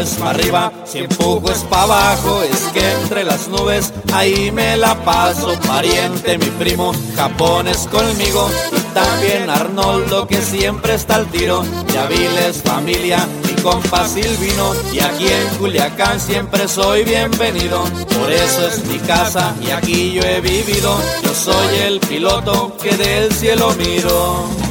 es para arriba, si empujo es para abajo, es que entre las nubes ahí me la paso. Pariente, mi primo, Japón es conmigo y también Arnoldo que siempre está al tiro. Yaviles, familia, mi compa Silvino y aquí en Culiacán siempre soy bienvenido. Por eso es mi casa y aquí yo he vivido. Yo soy el piloto que del cielo miro.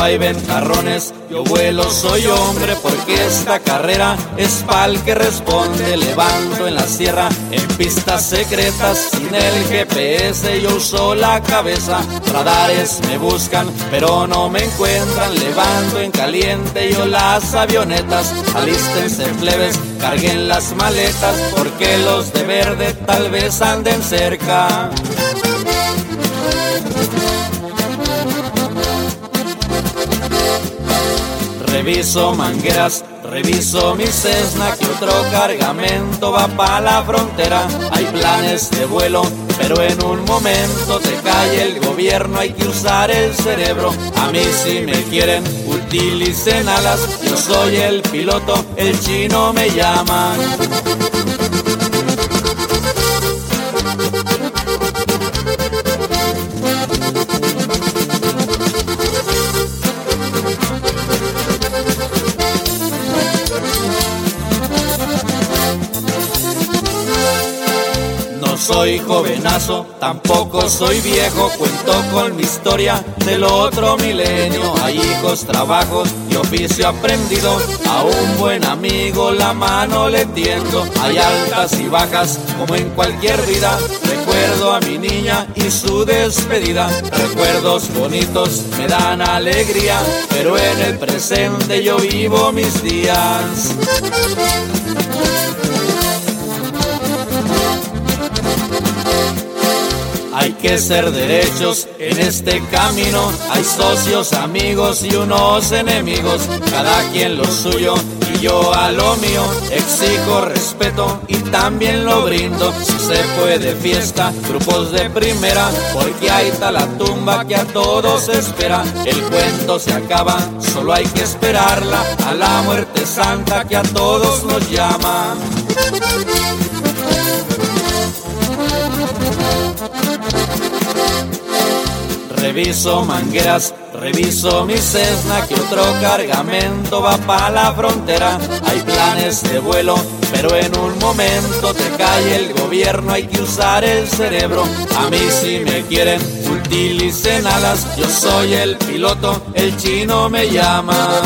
Hay ventarrones, yo vuelo, soy hombre, porque esta carrera es pa'l que responde. Levanto en la sierra, en pistas secretas, sin el GPS yo uso la cabeza. Radares me buscan, pero no me encuentran. Levanto en caliente yo las avionetas. Alístense plebes, carguen las maletas, porque los de verde tal vez anden cerca. Reviso mangueras, reviso mi Cessna, que otro cargamento va para la frontera. Hay planes de vuelo, pero en un momento te cae el gobierno, hay que usar el cerebro. A mí si me quieren, utilicen alas, yo soy el piloto, el chino me llama. Soy jovenazo, tampoco soy viejo, cuento con mi historia del otro milenio. Hay hijos, trabajos y oficio aprendido, a un buen amigo la mano le tiendo. Hay altas y bajas como en cualquier vida, recuerdo a mi niña y su despedida. Recuerdos bonitos me dan alegría, pero en el presente yo vivo mis días. Hay que ser derechos en este camino. Hay socios, amigos y unos enemigos. Cada quien lo suyo y yo a lo mío. Exijo respeto y también lo brindo. Si se puede fiesta, grupos de primera. Porque ahí está la tumba que a todos espera. El cuento se acaba, solo hay que esperarla. A la muerte santa que a todos nos llama. Reviso mangueras, reviso mi Cessna, que otro cargamento va para la frontera. Hay planes de vuelo, pero en un momento te cae el gobierno, hay que usar el cerebro. A mí si me quieren, utilicen alas, yo soy el piloto, el chino me llama.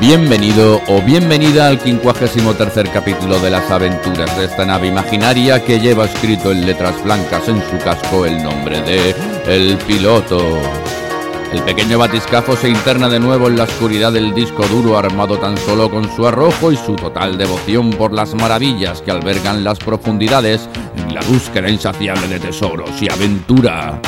Bienvenido o bienvenida al 53 capítulo de las aventuras de esta nave imaginaria que lleva escrito en letras blancas en su casco el nombre de El Piloto. El pequeño batiscafo se interna de nuevo en la oscuridad del disco duro armado tan solo con su arrojo y su total devoción por las maravillas que albergan las profundidades en la búsqueda insaciable de tesoros y aventura.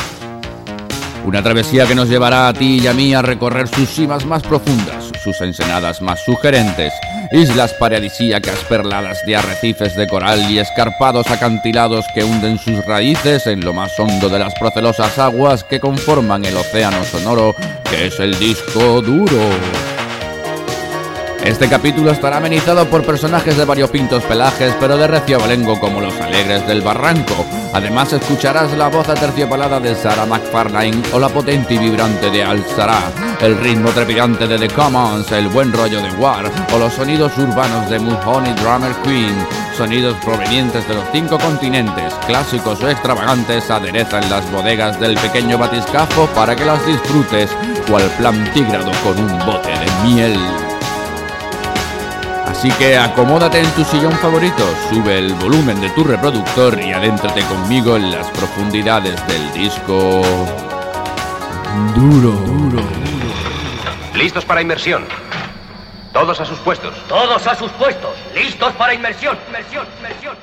Una travesía que nos llevará a ti y a mí a recorrer sus cimas más profundas, sus ensenadas más sugerentes, islas paradisíacas perladas de arrecifes de coral y escarpados acantilados que hunden sus raíces en lo más hondo de las procelosas aguas que conforman el océano sonoro que es el disco duro. Este capítulo estará amenizado por personajes de variopintos pelajes, pero de recio abolengo como los alegres del barranco. Además escucharás la voz aterciopelada de Sarah McFarlane o la potente y vibrante de Al Sarah, el ritmo trepidante de The Commons, el buen rollo de War o los sonidos urbanos de Mudhoney Drummer Queen. Sonidos provenientes de los cinco continentes, clásicos o extravagantes, aderezan las bodegas del pequeño batiscafo para que las disfrutes, cual plantígrado con un bote de miel. Así que acomódate en tu sillón favorito, sube el volumen de tu reproductor y adéntrate conmigo en las profundidades del disco. Duro, duro, Listos para inmersión. Todos a sus puestos. Todos a sus puestos. Listos para inmersión. Inmersión, inmersión.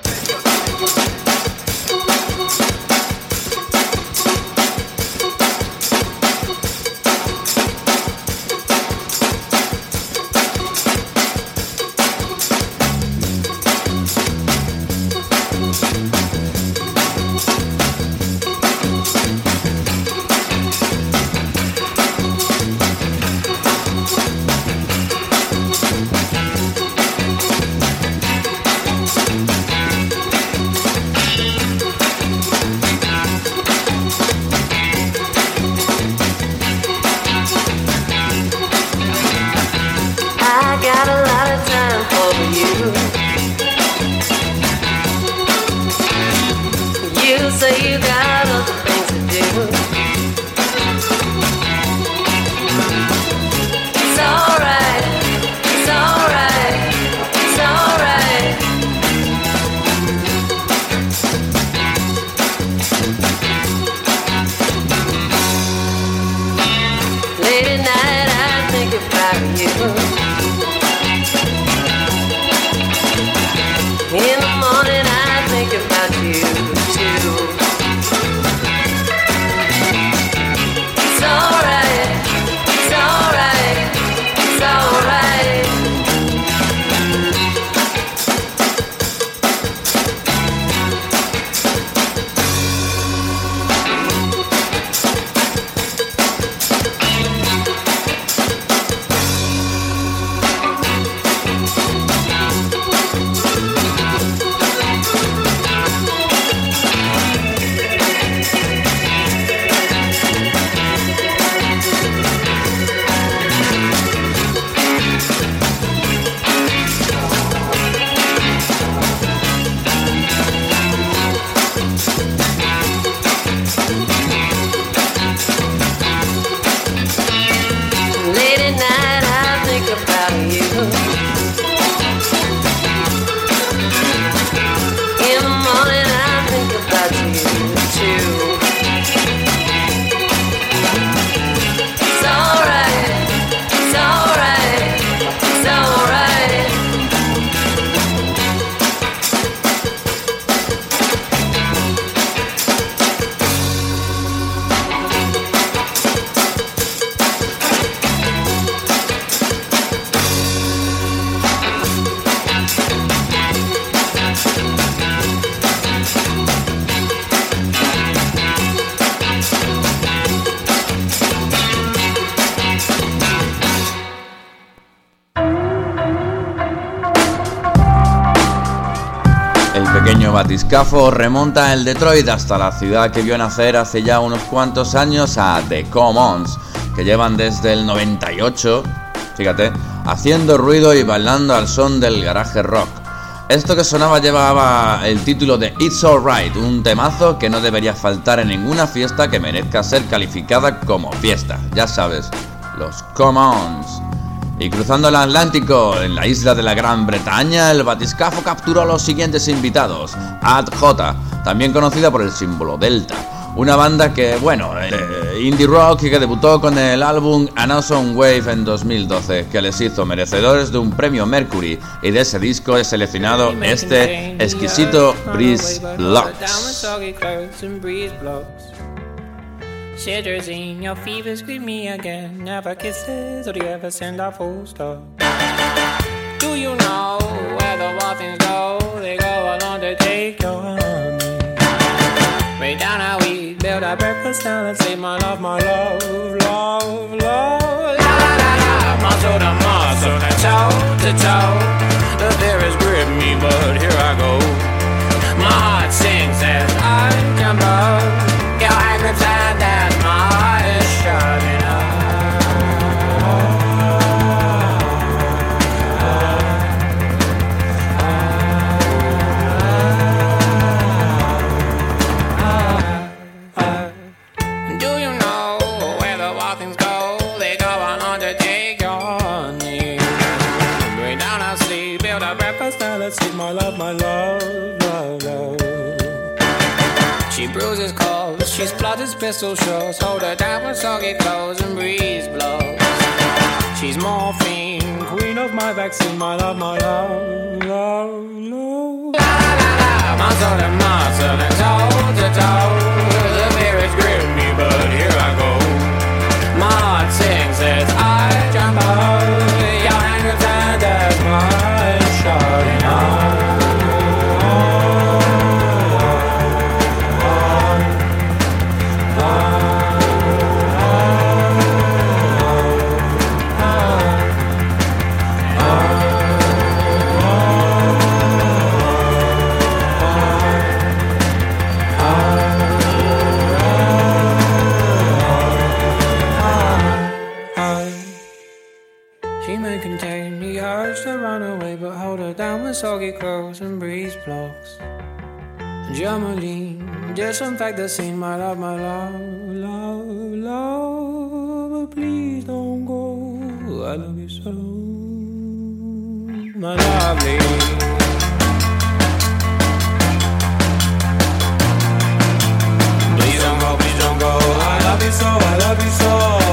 Remonta el Detroit hasta la ciudad que vio nacer hace ya unos cuantos años a The Commons, que llevan desde el 98, fíjate, haciendo ruido y bailando al son del garaje rock. Esto que sonaba llevaba el título de It's Alright, un temazo que no debería faltar en ninguna fiesta que merezca ser calificada como fiesta. Ya sabes, los Commons. Y cruzando el Atlántico, en la isla de la Gran Bretaña, el batiscafo capturó a los siguientes invitados. Ad J, también conocida por el símbolo Delta. Una banda que, bueno, eh, indie rock que debutó con el álbum An Awesome Wave en 2012, que les hizo merecedores de un premio Mercury, y de ese disco he seleccionado este exquisito Breeze Blocks. Shivers in your fever, scream me again. Never kisses, or do you ever send a full stop? Do you know where the waffles go? They go along to take your honey. Way down how we build our breakfast down and say, My love, my love, love, love. La la la la, muscle to muscle, toe to toe. The fear grip me, but here I go. My heart sings as I come up. She bruises calls, she splutters pistol shots. Hold her down with soggy clothes and breeze blows. She's morphine, queen of my vaccine, my love, my love, love, love. La la la, muscle to muscle and toe to toe. Clothes and breeze blocks. Jamaline, disinfect the scene, my love, my love, love, love. But please don't go. I love you so, my lovely. Please don't go, please don't go. I love you so, I love you so.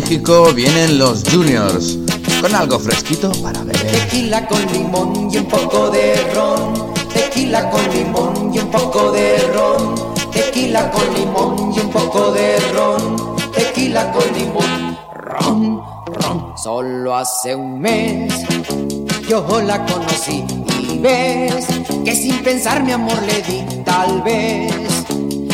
México vienen los Juniors, con algo fresquito para beber. Tequila con limón y un poco de ron. Tequila con limón y un poco de ron. Tequila con limón y un poco de ron. Tequila con limón. Ron, ron. Solo hace un mes yo la conocí y ves que sin pensar mi amor le di tal vez.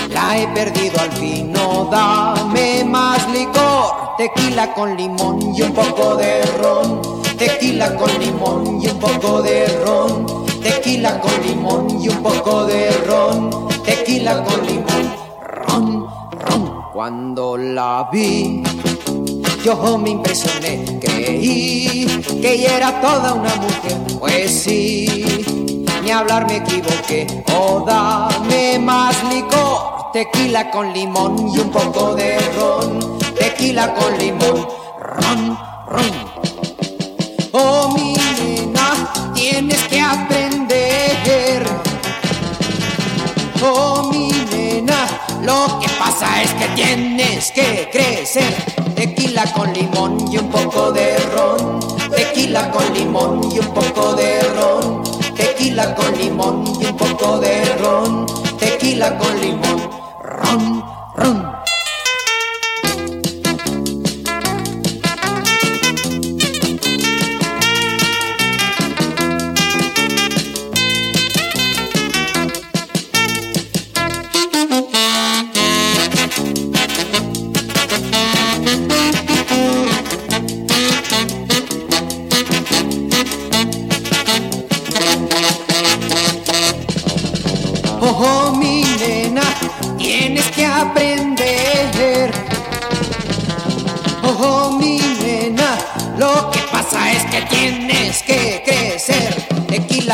La he perdido al fin, no dame más licor. Tequila con limón y un poco de ron. Tequila con limón y un poco de ron. Tequila con limón y un poco de ron. Tequila con limón. Ron, ron. Cuando la vi, yo me impresioné. Creí que ella era toda una mujer. Pues sí, ni hablar me equivoqué. Oh, dame más licor. Tequila con limón y un poco de ron. Tequila con limón. Ron, ron. Oh, mi nena, tienes que aprender. Oh, mi nena, lo que pasa es que tienes que crecer. Tequila con limón y un poco de ron. Tequila con limón y un poco de ron. Tequila con limón y un poco de ron. Tequila con limón. Ron, ron.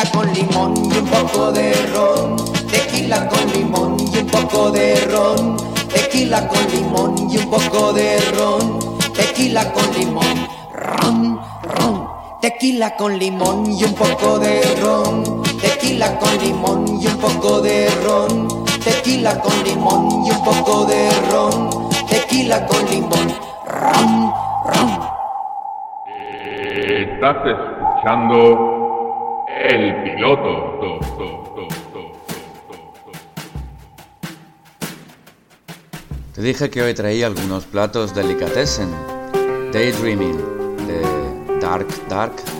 Tequila con limón y un poco de ron. Tequila con limón y un poco de ron. Tequila con limón y un poco de ron, tequila con limón, ron, ron, tequila con limón y un poco de ron, tequila con limón y un poco de ron, tequila con limón y un poco de ron, tequila con limón, ron, ron. Estás escuchando el piloto. To, to, to, to, to, to, to. Te dije que hoy traía algunos platos delicatessen. Daydreaming de Dark, Dark.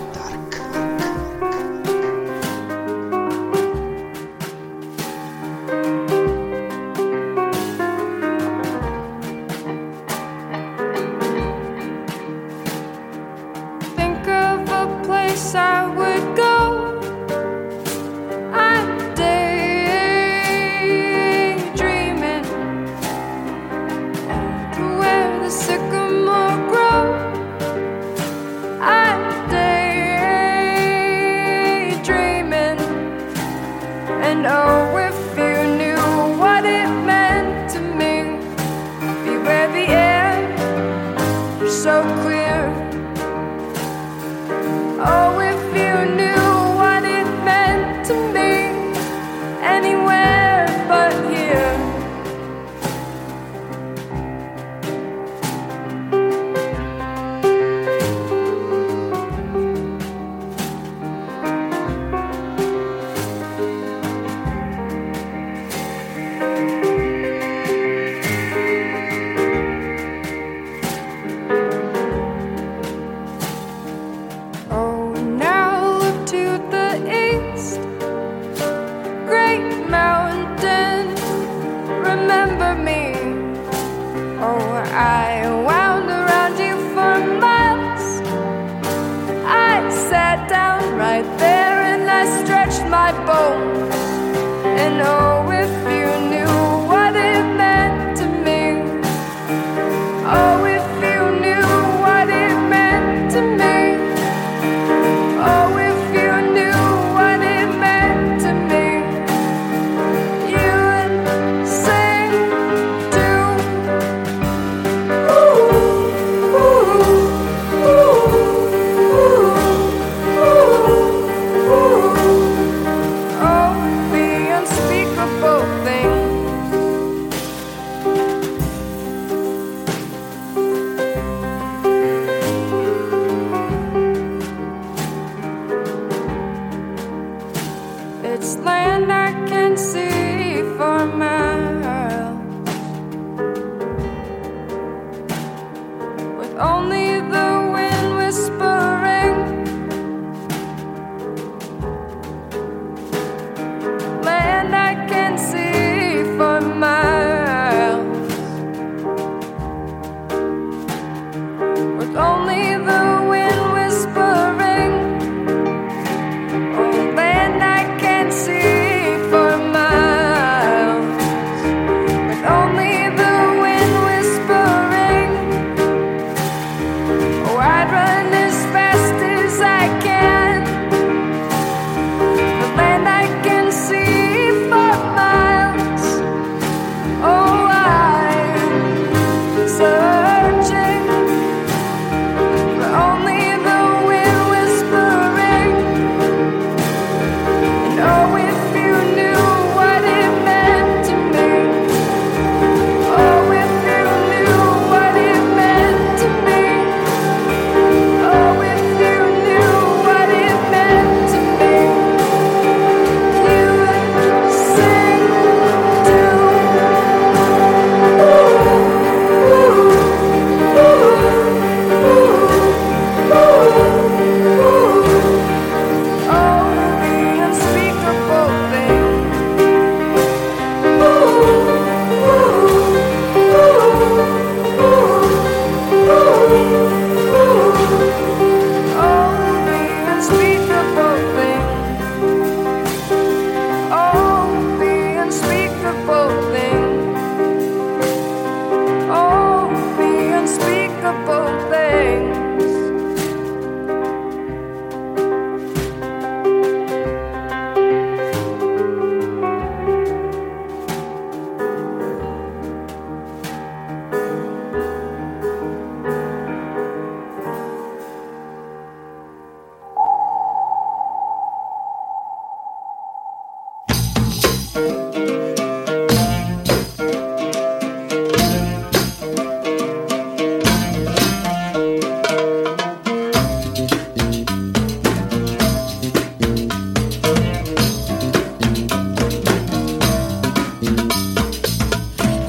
Land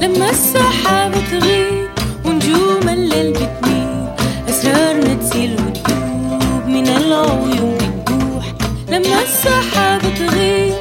لما الساحة بتغيب ونجوم الليل بتميل أسرارنا تسيل وتدوب من العيون بتبوح لما الساحة بتغيب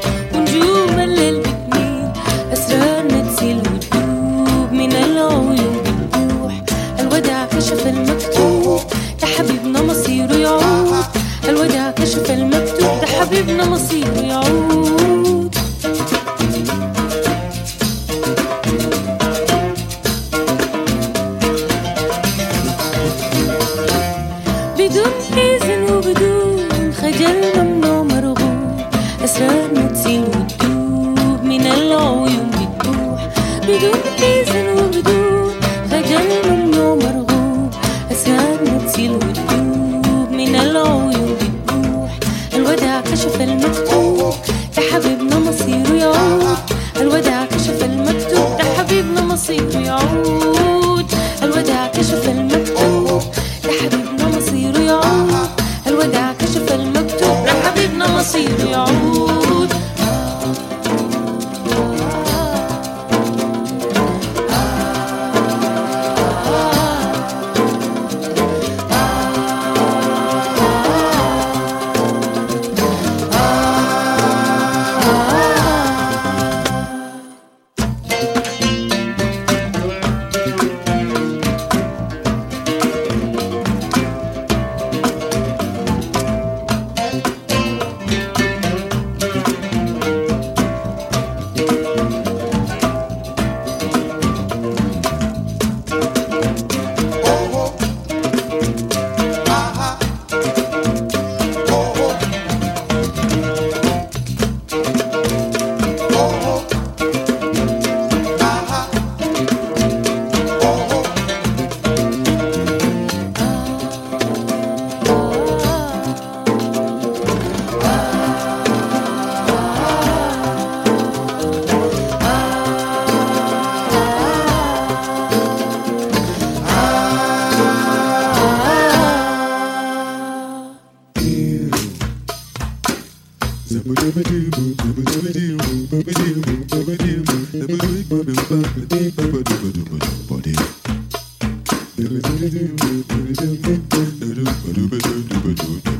do do do.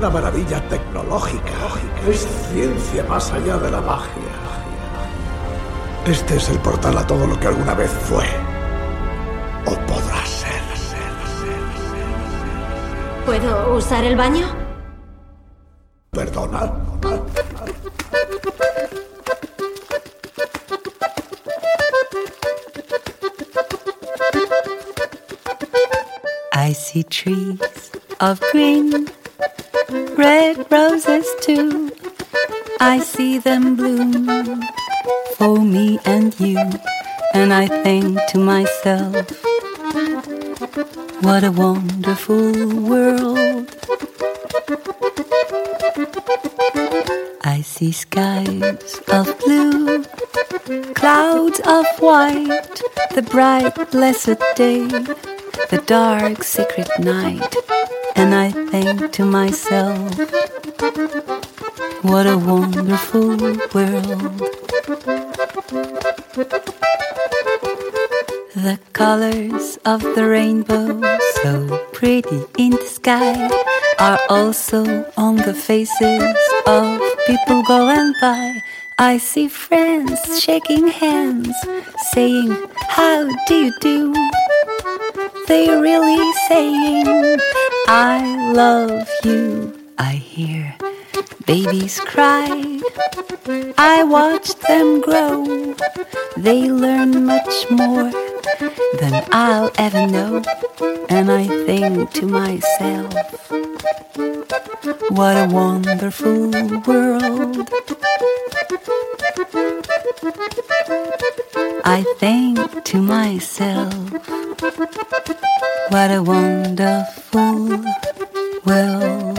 Una maravilla tecnológica. Es ciencia más allá de la magia. Este es el portal a todo lo que alguna vez fue. O podrá ser. ¿Puedo usar el baño? ¿Perdona? I see trees of green, red roses too. I see them bloom for me and you, and I think to myself, what a wonderful world. I see skies of blue, clouds of white, the bright blessed day, the dark secret night, and I think to myself, what a wonderful world. The colors of the rainbow, so pretty in the sky, are also on the faces of people going by. I see friends shaking hands, saying, How do you do? They're really saying, I love you. I hear babies cry. I watch them grow. They learn much more than I'll ever know. And I think to myself, what a wonderful world. I think to myself, what a wonderful world.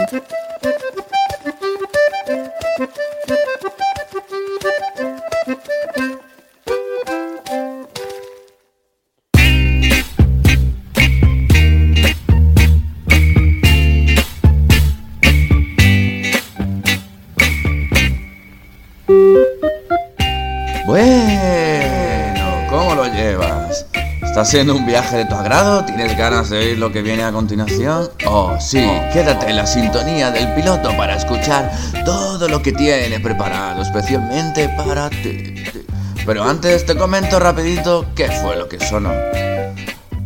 ¿Está siendo un viaje de tu agrado? ¿Tienes ganas de oír lo que viene a continuación? Oh, sí, quédate en la sintonía del piloto para escuchar todo lo que tiene preparado especialmente para ti. Pero antes te comento rapidito qué fue lo que sonó.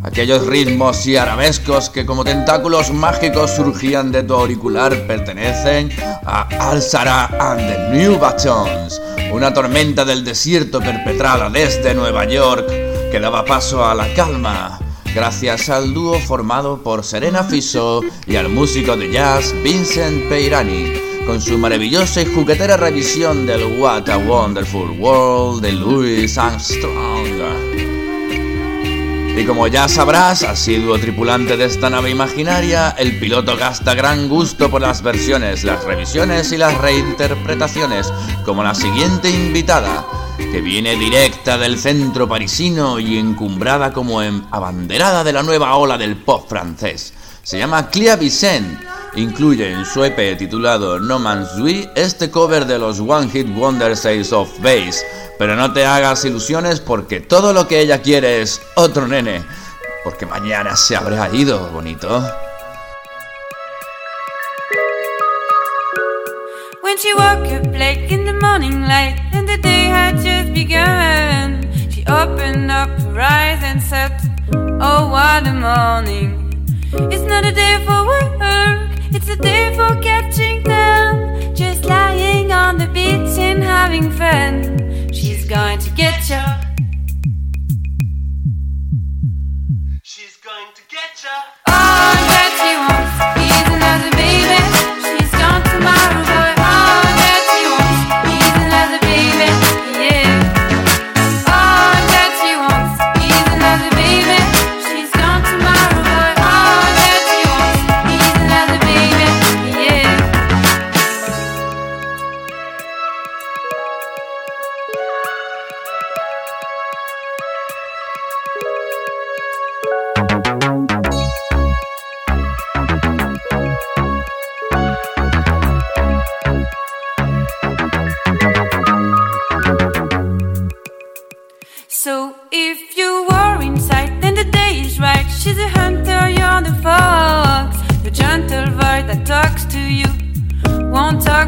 Aquellos ritmos y arabescos que como tentáculos mágicos surgían de tu auricular pertenecen a Al-Sara and the New Batons, una tormenta del desierto perpetrada desde Nueva York que daba paso a la calma, gracias al dúo formado por Serena Fiso y al músico de jazz Vincent Peirani, con su maravillosa y juguetera revisión del What a Wonderful World de Louis Armstrong. Y como ya sabrás, asiduo tripulante de esta nave imaginaria, el piloto gasta gran gusto por las versiones, las revisiones y las reinterpretaciones, como la siguiente invitada, que viene directa del centro parisino y encumbrada como abanderada de la nueva ola del pop francés. Se llama Clea Vicent. Incluye en su EP titulado No Man's Wii este cover de los One Hit Wonders Ace of Base. Pero no te hagas ilusiones porque todo lo que ella quiere es otro nene. Porque mañana se habrá ido, bonito. When she woke up late in the morning light and the day had just begun, she opened up her eyes and said, Oh, what a morning! It's not a day for work, it's a day for catching them. Just lying on the beach and having fun. She's going to get you. She's going to get ya.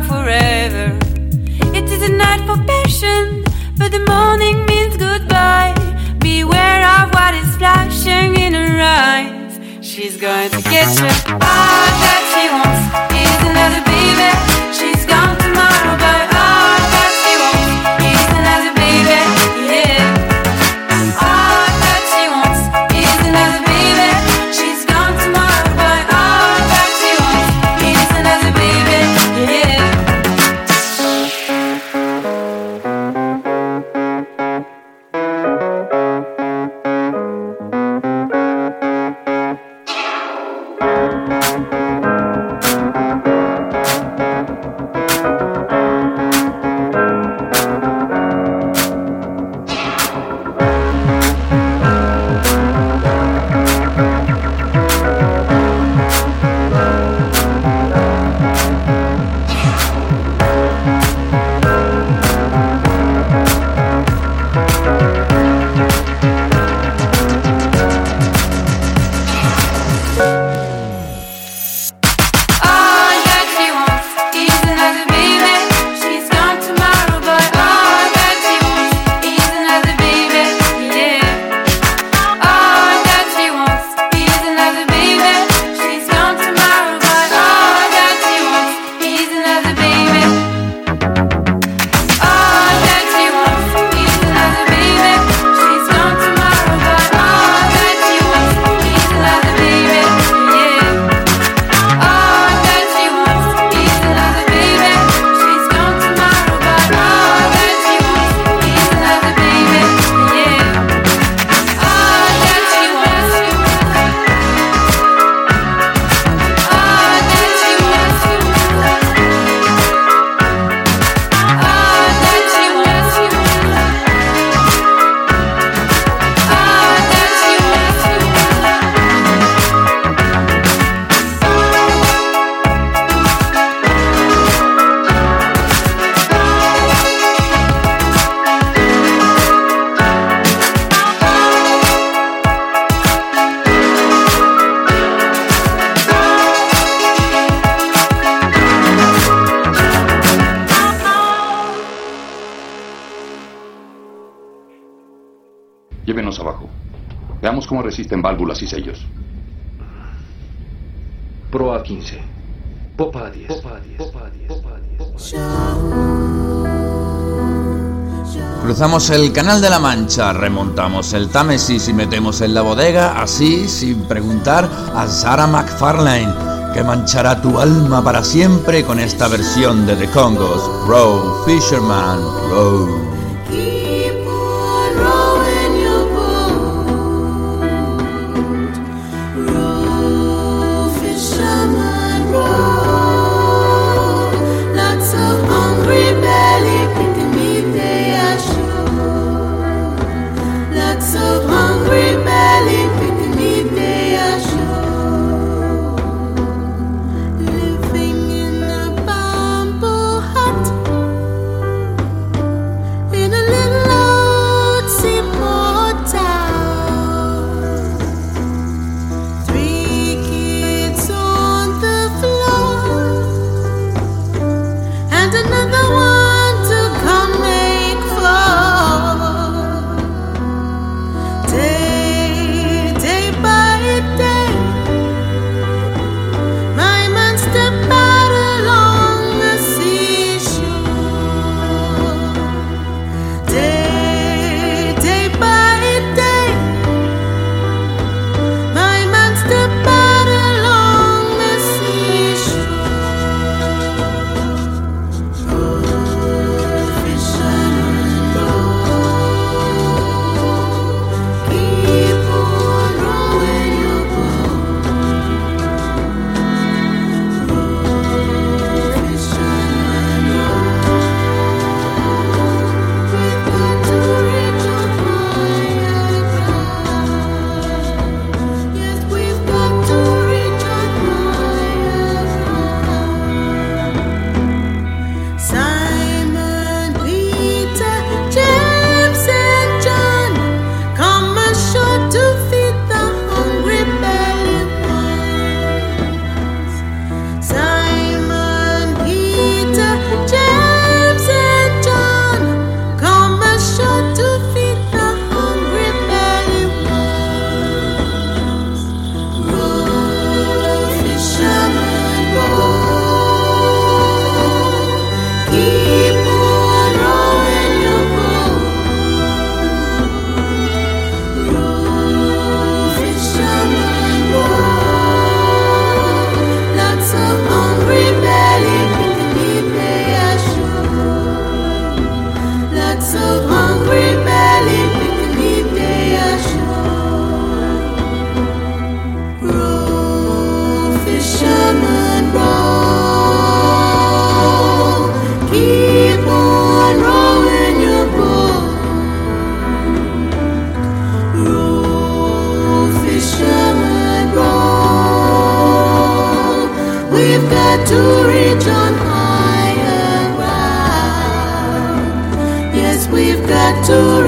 Forever. It is a night for passion, but the morning means goodbye. Beware of what is flashing in her eyes. She's going to get you. All Resisten válvulas y sellos. Proa 15. Popa 10. Popa 10. Popa 10. Popa 10. Cruzamos el Canal de la Mancha, remontamos el Támesis y metemos en la bodega, así, sin preguntar, a Sarah McFarlane, que manchará tu alma para siempre con esta versión de The Congos, Row, Fisherman, Row.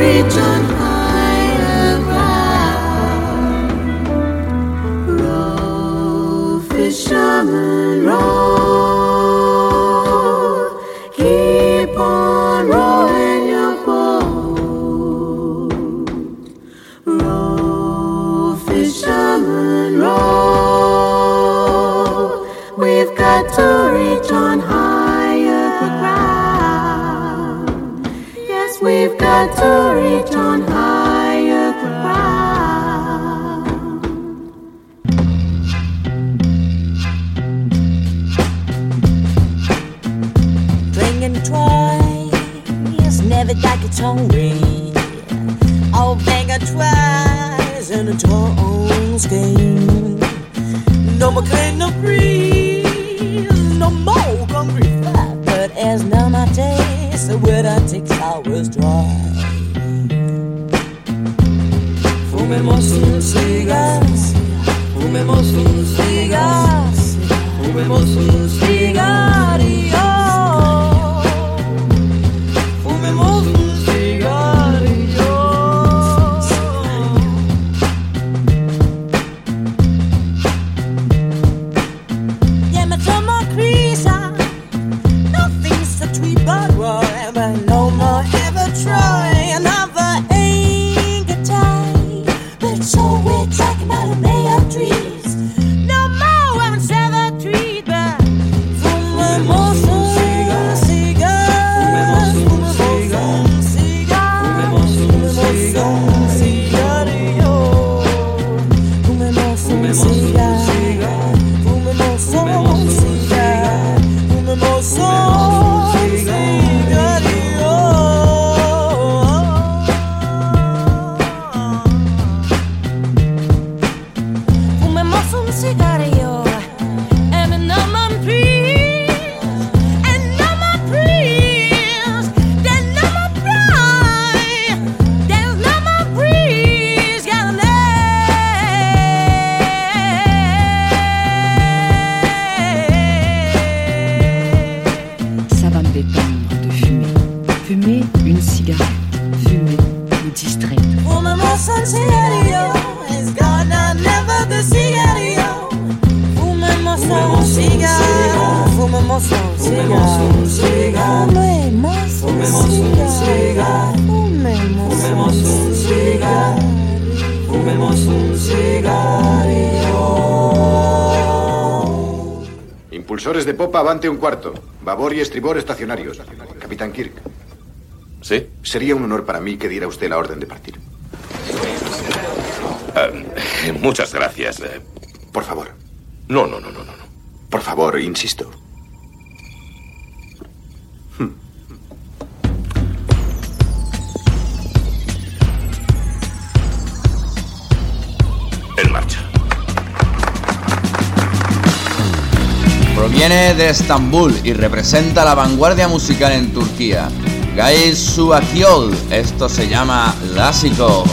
creature de popa avante un cuarto. Babor y estribor estacionarios. Capitán Kirk. ¿Sí? Sería un honor para mí que diera usted la orden de partir. Eh, muchas gracias. Eh. Por favor. No, no, no, no, no. Por favor, insisto. Viene de Estambul y representa la vanguardia musical en Turquía. Gay Suakyol, esto se llama Lásico.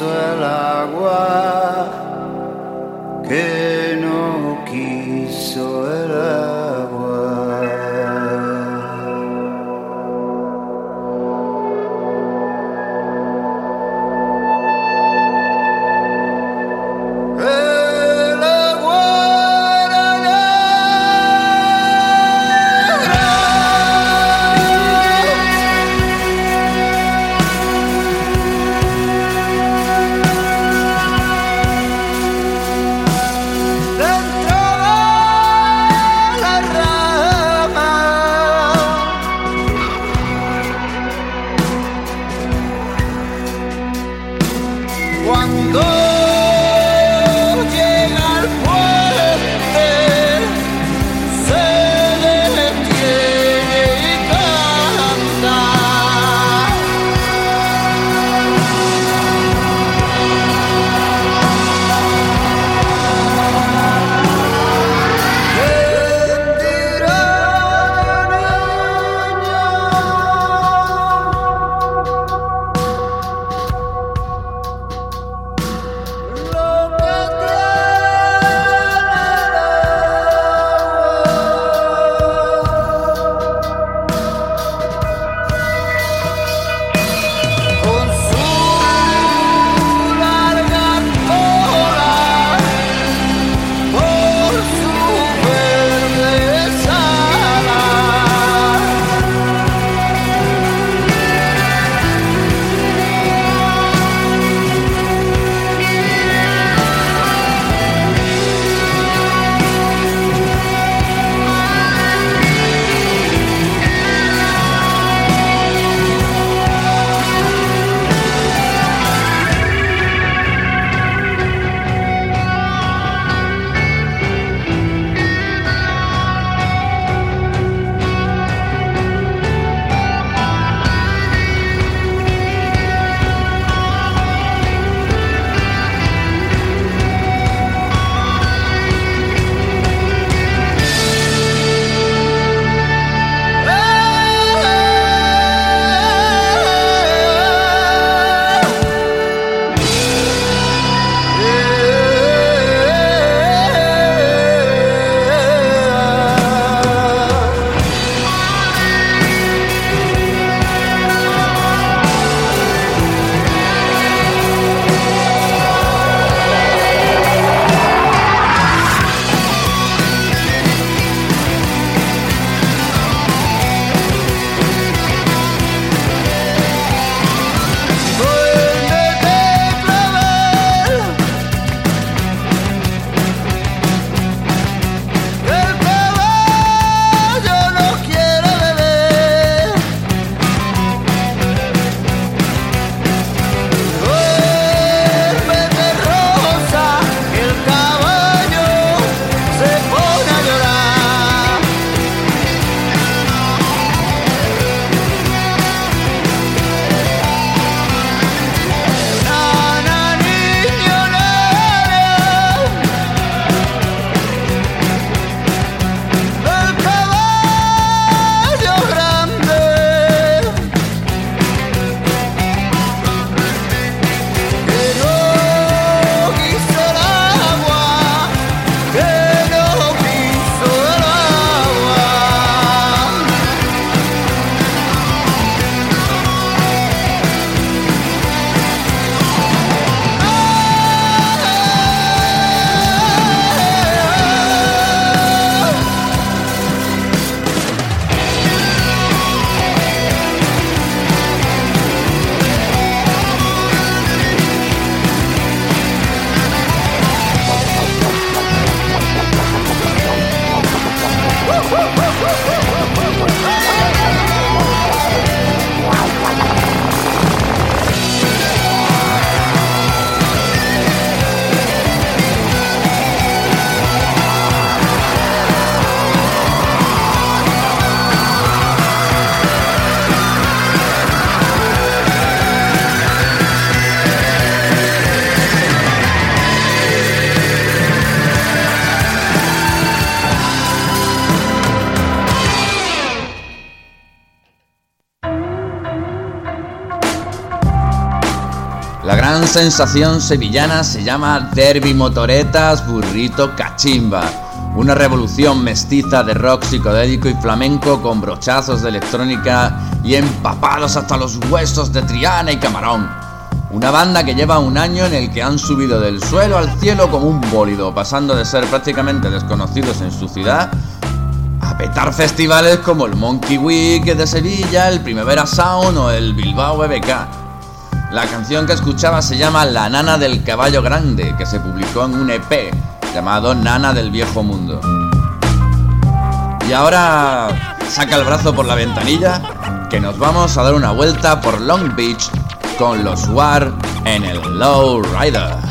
No sensación sevillana se llama Derby Motoretas Burrito Cachimba. Una revolución mestiza de rock psicodélico y flamenco con brochazos de electrónica y empapados hasta los huesos de Triana y Camarón. Una banda que lleva un año en el que han subido del suelo al cielo como un bólido, pasando de ser prácticamente desconocidos en su ciudad a petar festivales como el Monkey Week de Sevilla, el Primavera Sound o el Bilbao BBK. La canción que escuchaba se llama La Nana del Caballo Grande, que se publicó en un EP llamado Nana del Viejo Mundo. Y ahora saca el brazo por la ventanilla, que nos vamos a dar una vuelta por Long Beach con los War en el Low Rider.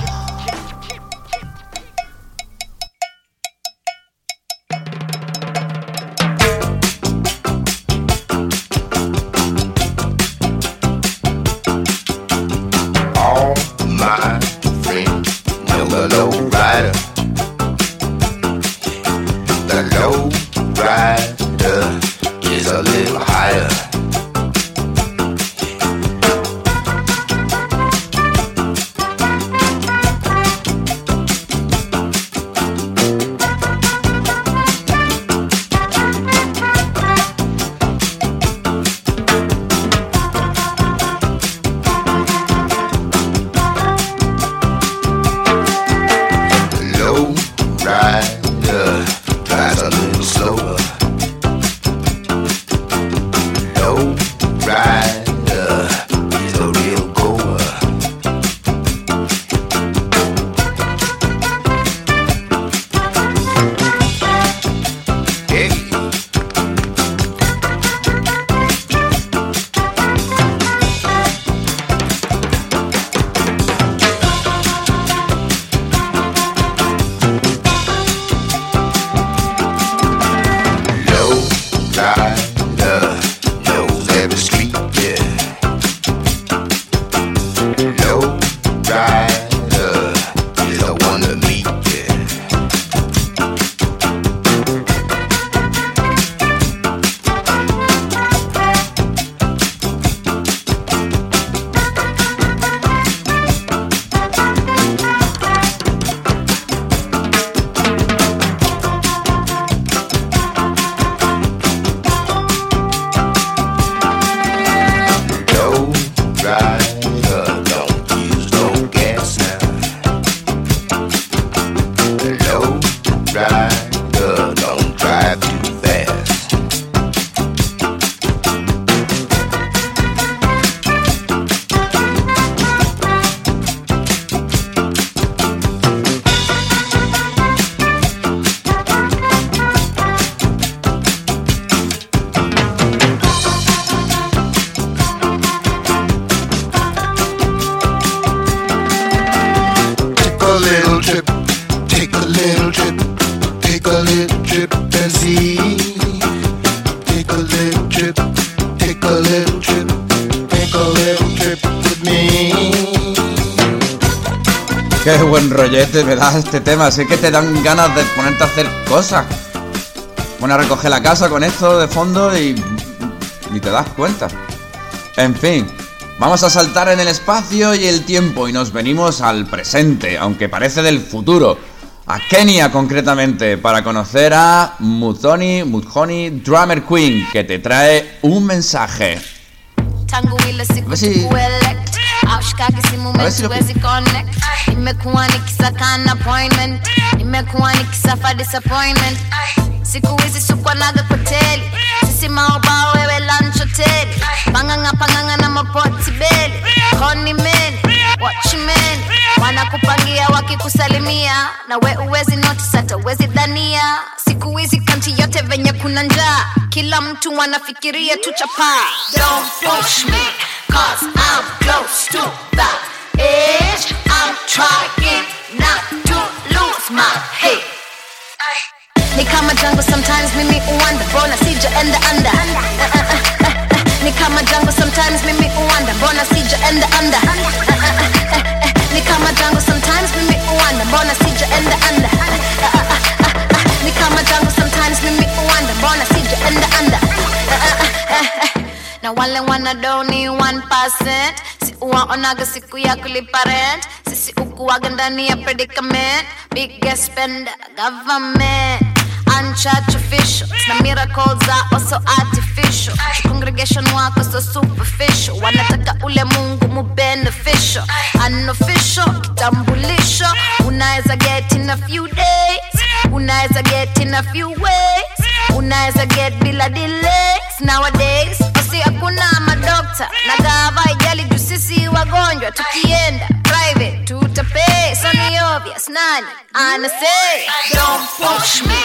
Este tema, sé que te dan ganas de ponerte a hacer cosas. Bueno, a recoger la casa con esto de fondo y ni te das cuenta. En fin, vamos a saltar en el espacio y el tiempo y nos venimos al presente, aunque parece del futuro. A Kenia concretamente, para conocer a Muthoni, Muthoni Drummer Queen, que te trae un mensaje. ile siku Aushikagi simu metuwezi connect. Nimekuwa nikisaka an appointment. Nimekuwa nikisafa disappointment. Siku hizi sukwanaga koteli. Sisi maobao wewe lunch hoteli panganga panganga na mapoti beli. Koni meni watchmeni wanakupangia wakikusalimia. Na we uwezi notice hata uwezi dhania siku hizi kanti yote venye kuna njaa. Kila mtu wanafikiria tu chapaa don't push me I'm close to the edge. I'm trying not to lose my head. Ni kama jango sometimes mimi uwanda. Mbona sijaenda anda Eh, eh, eh, eh, eh. ni kama jango sometimes mimi uwanda. Mbona sijaenda anda Eh, eh, eh, eh, eh. ni kama jango sometimes mimi uwanda. Mbona sijaenda anda Eh, eh, eh, na wale wanadoni 1% si uwaonaga siku ya kulipa rent sisi ukuwaga ndani ya predicament. Biggest spender government. Unchurch officials na miracles zao so artificial. Congregation wako so superficial. Wanataka ule mungu mu beneficial. Unofficial kitambulisho. Unaweza get in a few days. Unaweza get in a few ways. Unaweza get bila delays madokta na ijali wagonjwa tukienda private ni obvious nani don't push me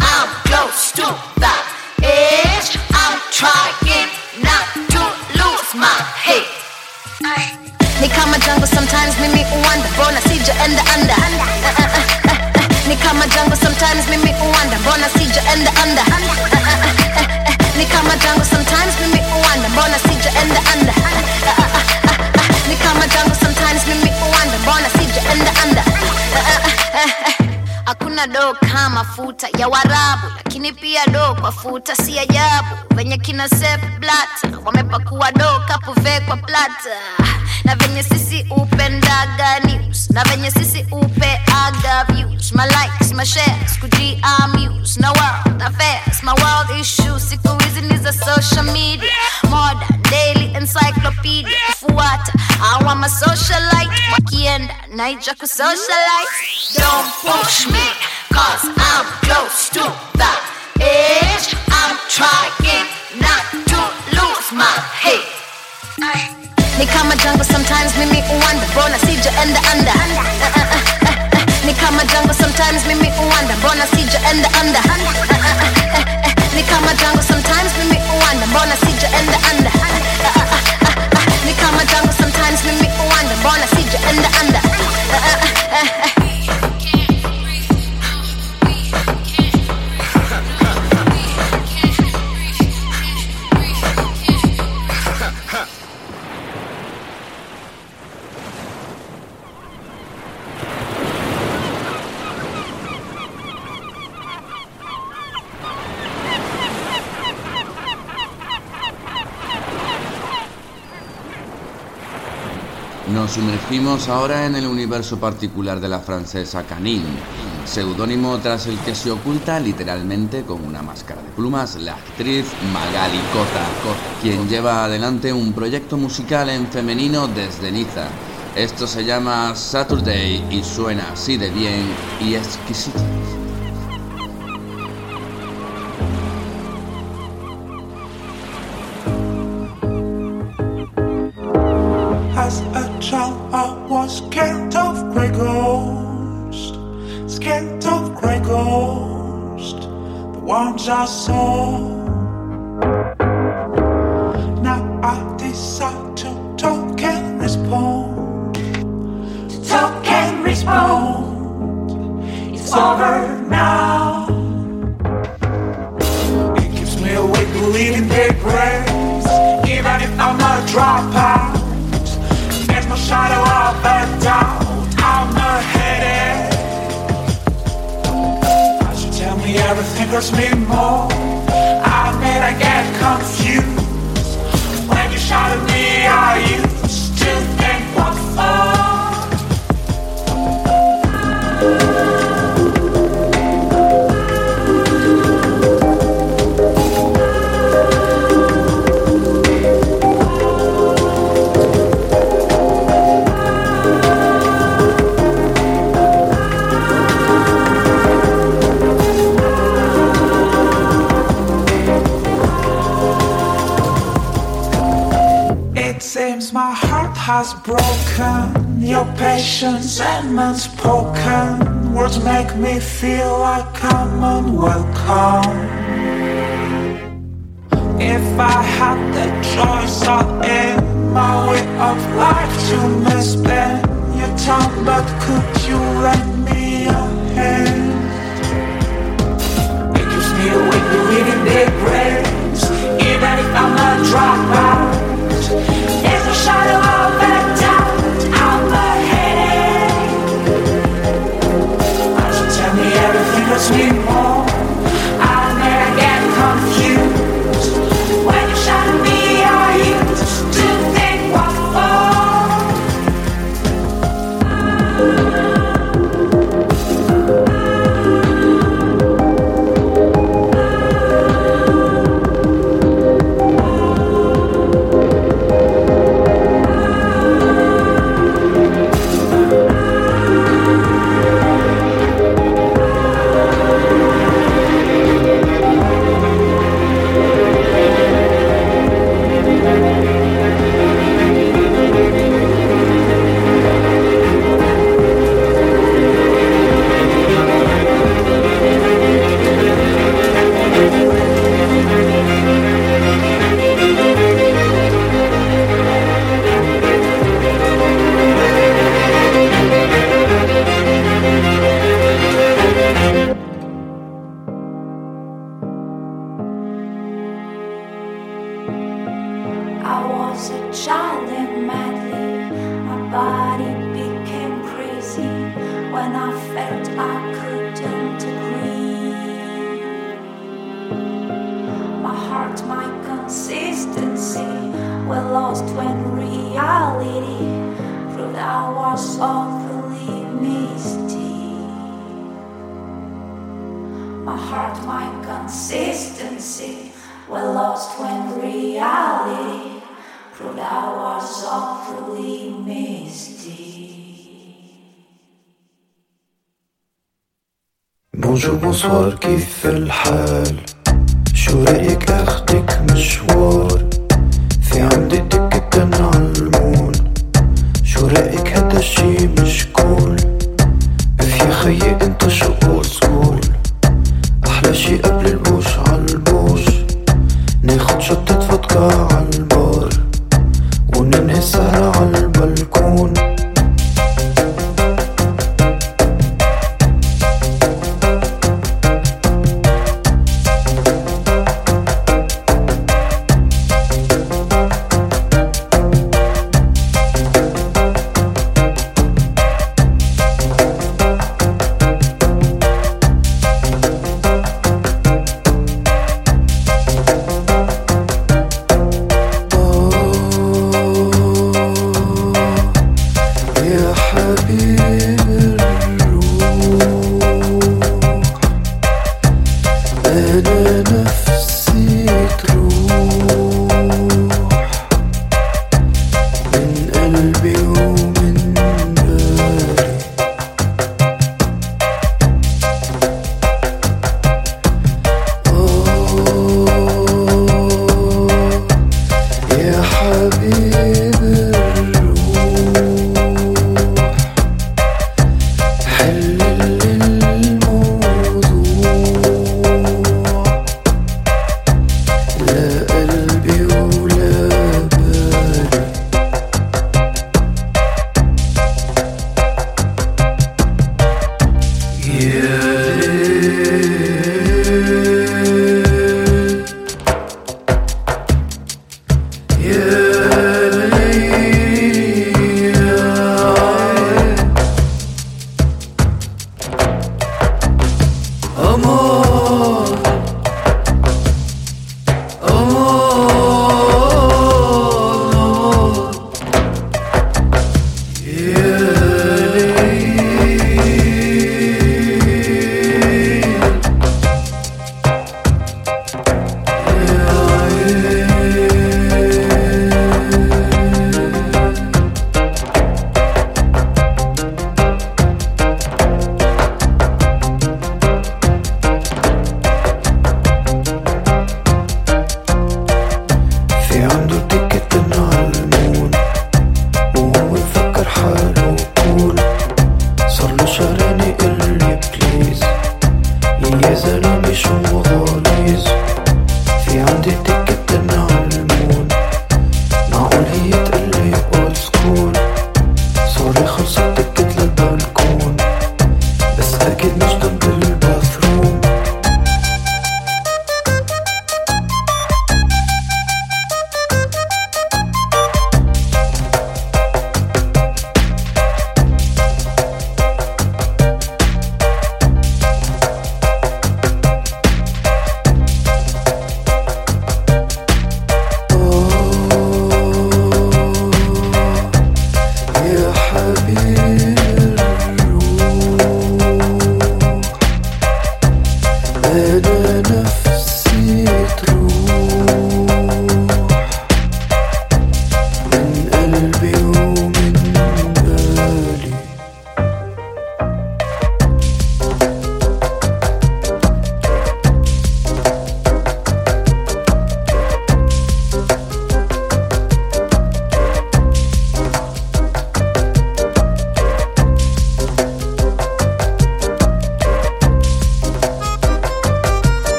I'm close to the edge. I'm trying not to lose my head. Ni kama jango sometimes mimi uwanda mbona sijaenda anda Eh, eh, eh, eh, eh. ni kama sometimes sijaenda anda Eh, eh, eh, eh, eh. Ni kama jango sometimes mimi uwanda mbona sijaenda anda ni kama jango sometimes mimi uwanda mbona sijaenda anda. Hakuna do kama futa ya warabu lakini pia do kwa futa si ajabu. Venye kina Sepp Blatter wamepakua do kapuvekwa plata na venye sisi upendaga news na venye sisi upeaga views. My likes my shares kuji amuse na world affairs my world issues siku hizi ni za social media. Modern daily encyclopedia kufuata awa ma socialite wakienda naija kusocialite don't push me ni kama jango sometimes mimi uwanda mbona sijaenda anda uh, uh, uh, ni kama jungle, sometimes mimi uwanda mbona sijaenda anda ni kama jungle, sometimes mimi uwanda mbona sijaenda anda ni kama jungle, sometimes mimi uwanda mbona sijaenda anda Nos sumergimos ahora en el universo particular de la francesa Canine, seudónimo tras el que se oculta literalmente con una máscara de plumas la actriz Magali Cota, quien lleva adelante un proyecto musical en femenino desde Niza. Esto se llama Saturday y suena así de bien y exquisito. Scared of grey ghosts, scared of grey ghosts, the ones I saw.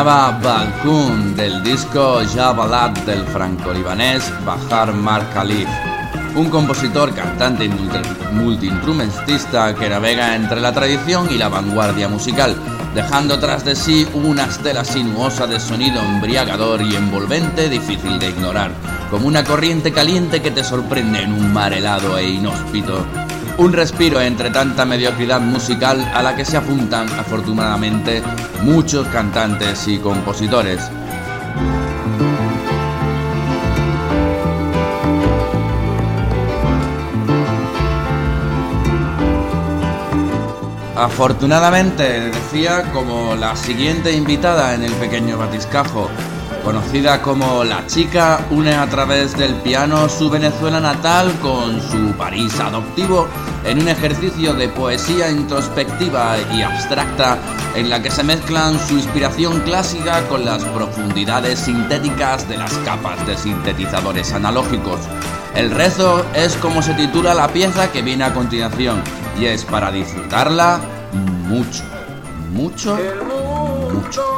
Sonaba Balkun del disco Ja Balad del franco-libanés Bahar Mar Khalif, un compositor, cantante y multi- multiinstrumentista que navega entre la tradición y la vanguardia musical, dejando tras de sí una estela sinuosa de sonido embriagador y envolvente difícil de ignorar, como una corriente caliente que te sorprende en un mar helado e inhóspito. Un respiro entre tanta mediocridad musical a la que se apuntan afortunadamente muchos cantantes y compositores. Afortunadamente, decía como la siguiente invitada en el pequeño batiscajo, conocida como La Chica, une a través del piano su Venezuela natal con su París adoptivo en un ejercicio de poesía introspectiva y abstracta en la que se mezclan su inspiración clásica con las profundidades sintéticas de las capas de sintetizadores analógicos. El rezo es como se titula la pieza que viene a continuación y es para disfrutarla mucho, mucho, mucho.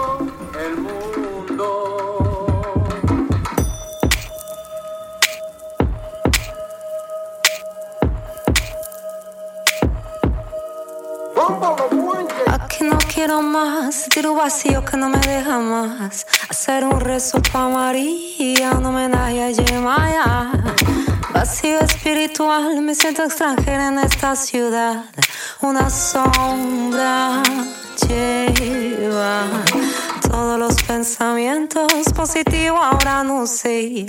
Más, tiro vacío que no me deja más. Hacer un rezo pa' María, un homenaje a Yemaya. Vacío espiritual, me siento extranjera en esta ciudad. Una sombra lleva todos los pensamientos positivos, ahora no sé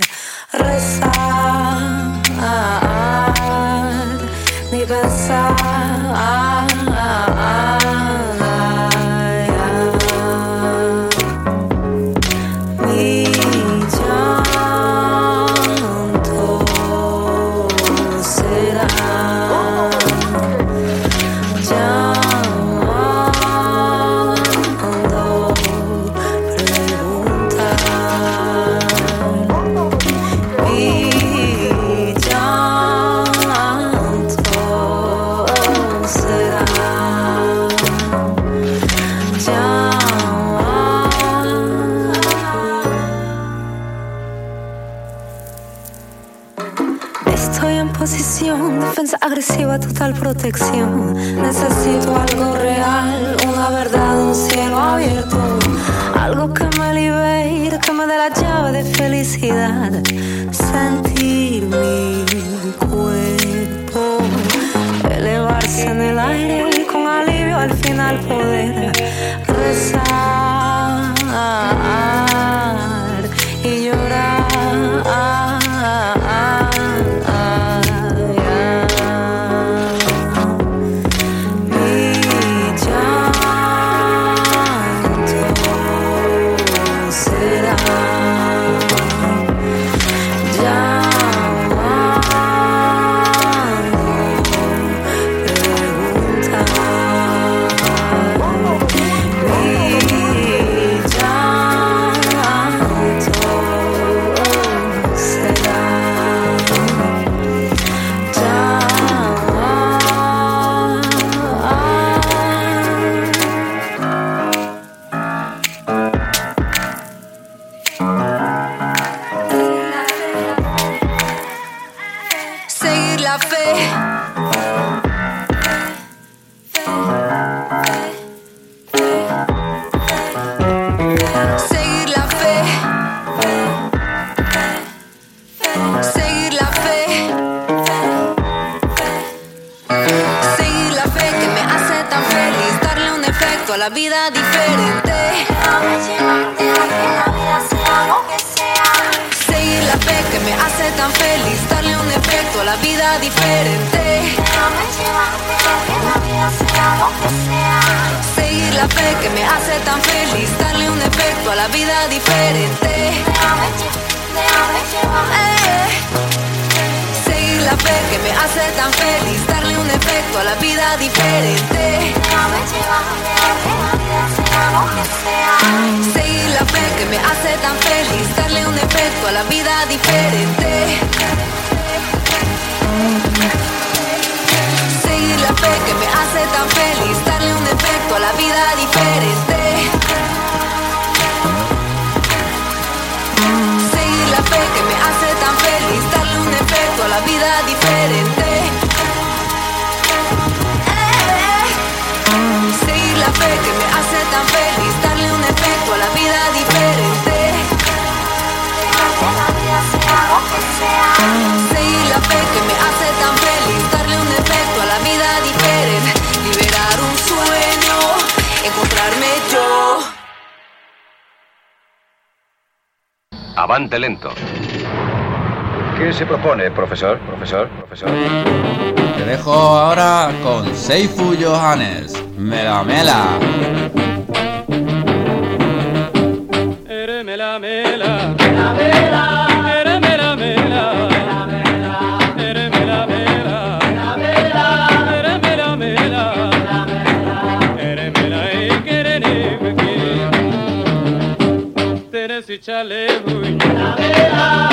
rezar ni pensar. Total protección. Necesito algo real, una verdad, un cielo abierto. Algo que me libere, que me dé la llave de felicidad. Sentir mi cuerpo elevarse en el aire con alivio al final poder la fe que me hace tan feliz. Darle un efecto a la vida diferente. Seguir la fe que me hace tan feliz. Darle un efecto a la vida diferente. Seguir la fe que me hace tan feliz. Darle un Toda la vida diferente. Seguir la fe que me hace tan feliz, darle un efecto a la vida diferente. Seguir la fe que me hace tan feliz, darle un efecto a la vida diferente. Avante lento. ¿Qué se propone, profesor? Profesor, profesor. Te dejo ahora con Seifu Johannes. Mela Mela. Ere mela mela. Mela mela. Si chale hui.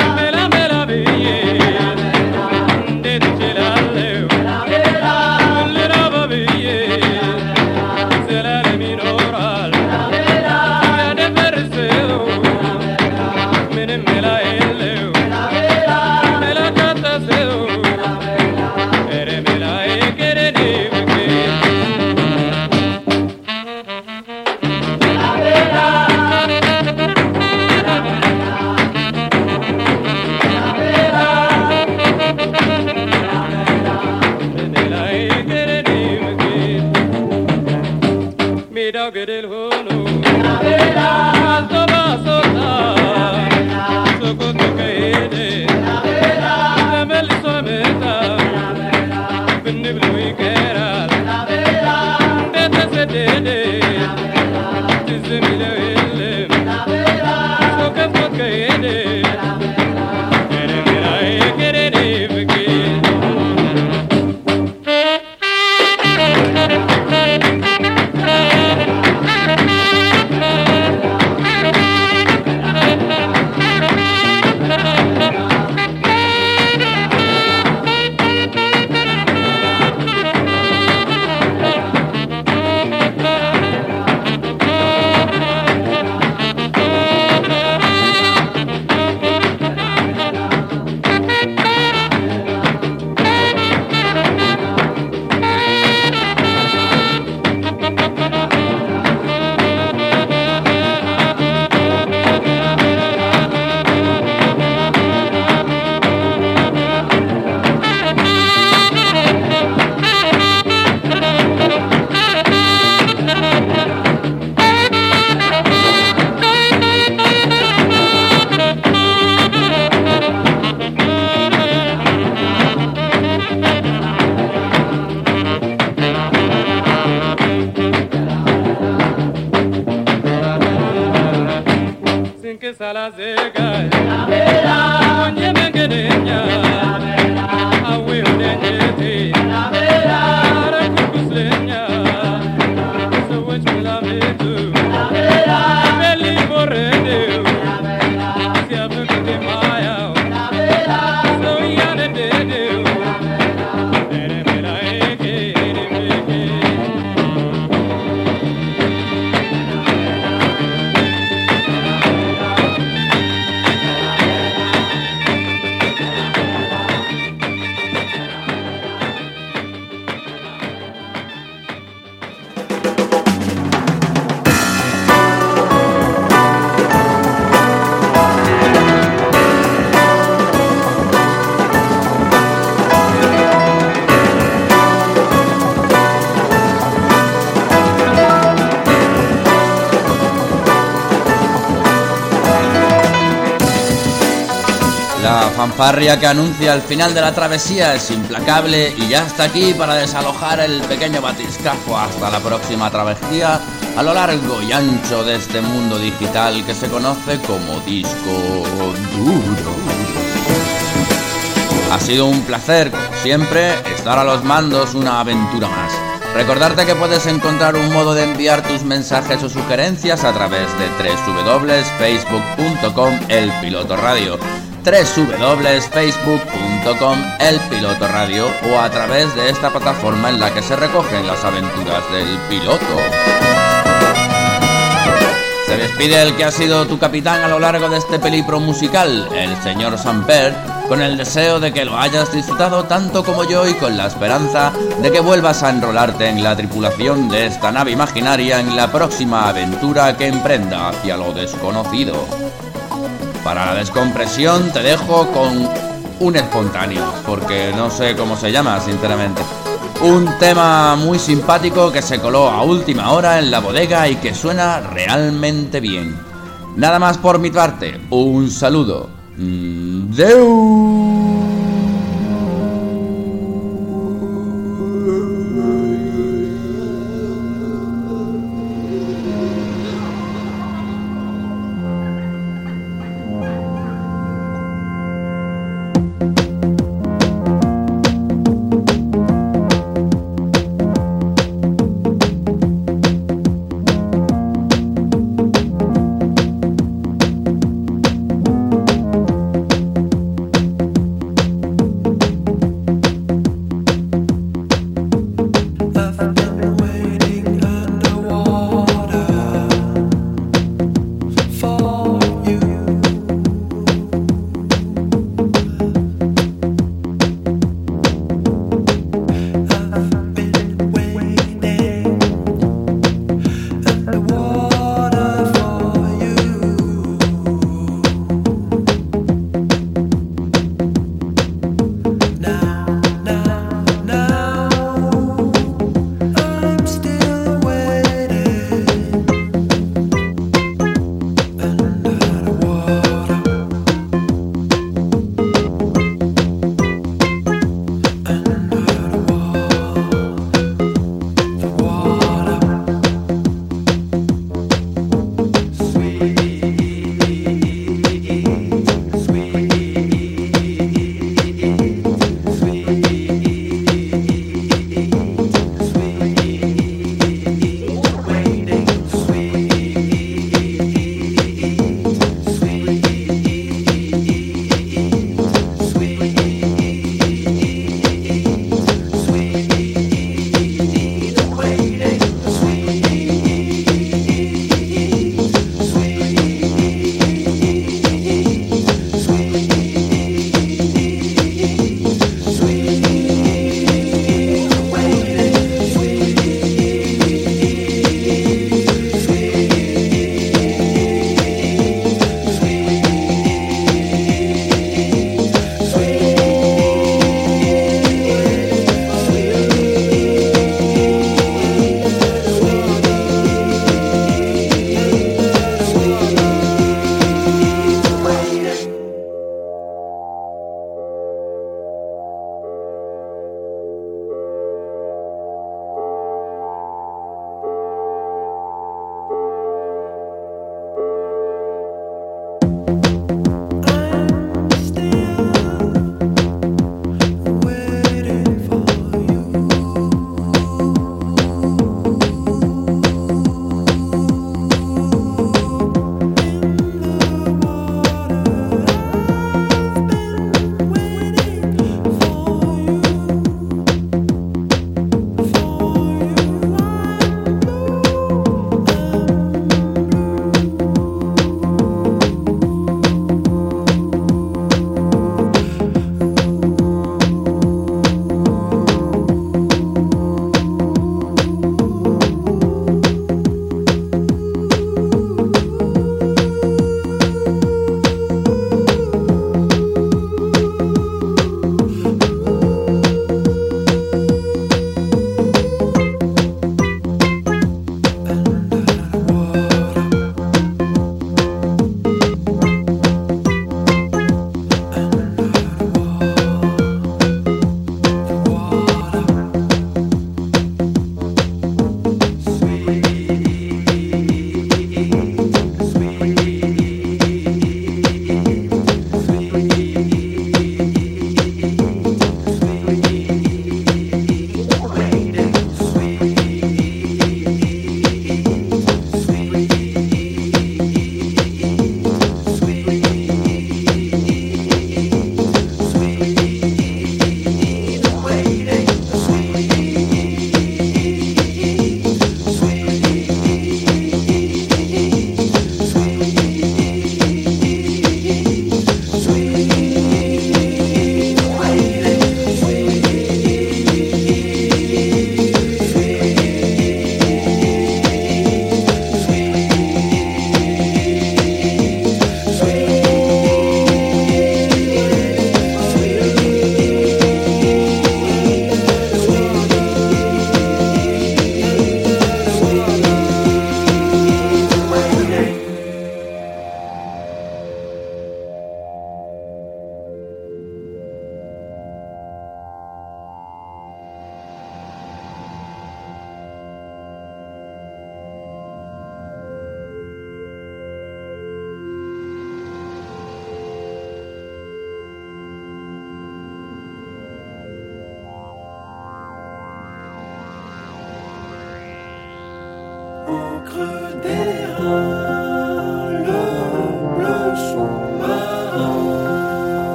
Fanfarria que anuncia el final de la travesía es implacable y ya está aquí para desalojar el pequeño batiscafo hasta la próxima travesía a lo largo y ancho de este mundo digital que se conoce como disco duro. Ha sido un placer, como siempre, estar a los mandos una aventura más. Recordarte que puedes encontrar un modo de enviar tus mensajes o sugerencias a través de www.facebook.com El Piloto Radio www.facebook.com El Piloto Radio o a través de esta plataforma en la que se recogen las aventuras del piloto. Se despide el que ha sido tu capitán a lo largo de este pelipro musical, el señor Samper, con el deseo de que lo hayas disfrutado tanto como yo y con la esperanza de que vuelvas a enrolarte en la tripulación de esta nave imaginaria en la próxima aventura que emprenda hacia lo desconocido. Para la descompresión te dejo con un espontáneo, porque no sé cómo se llama, sinceramente. Un tema muy simpático que se coló a última hora en la bodega y que suena realmente bien. Nada más por mi parte, un saludo. Mm, Deu.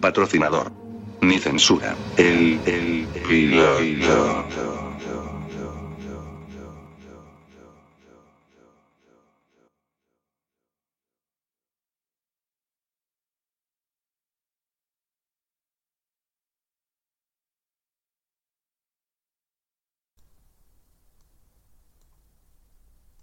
Patrocinador. Ni censura. El, el, piloto.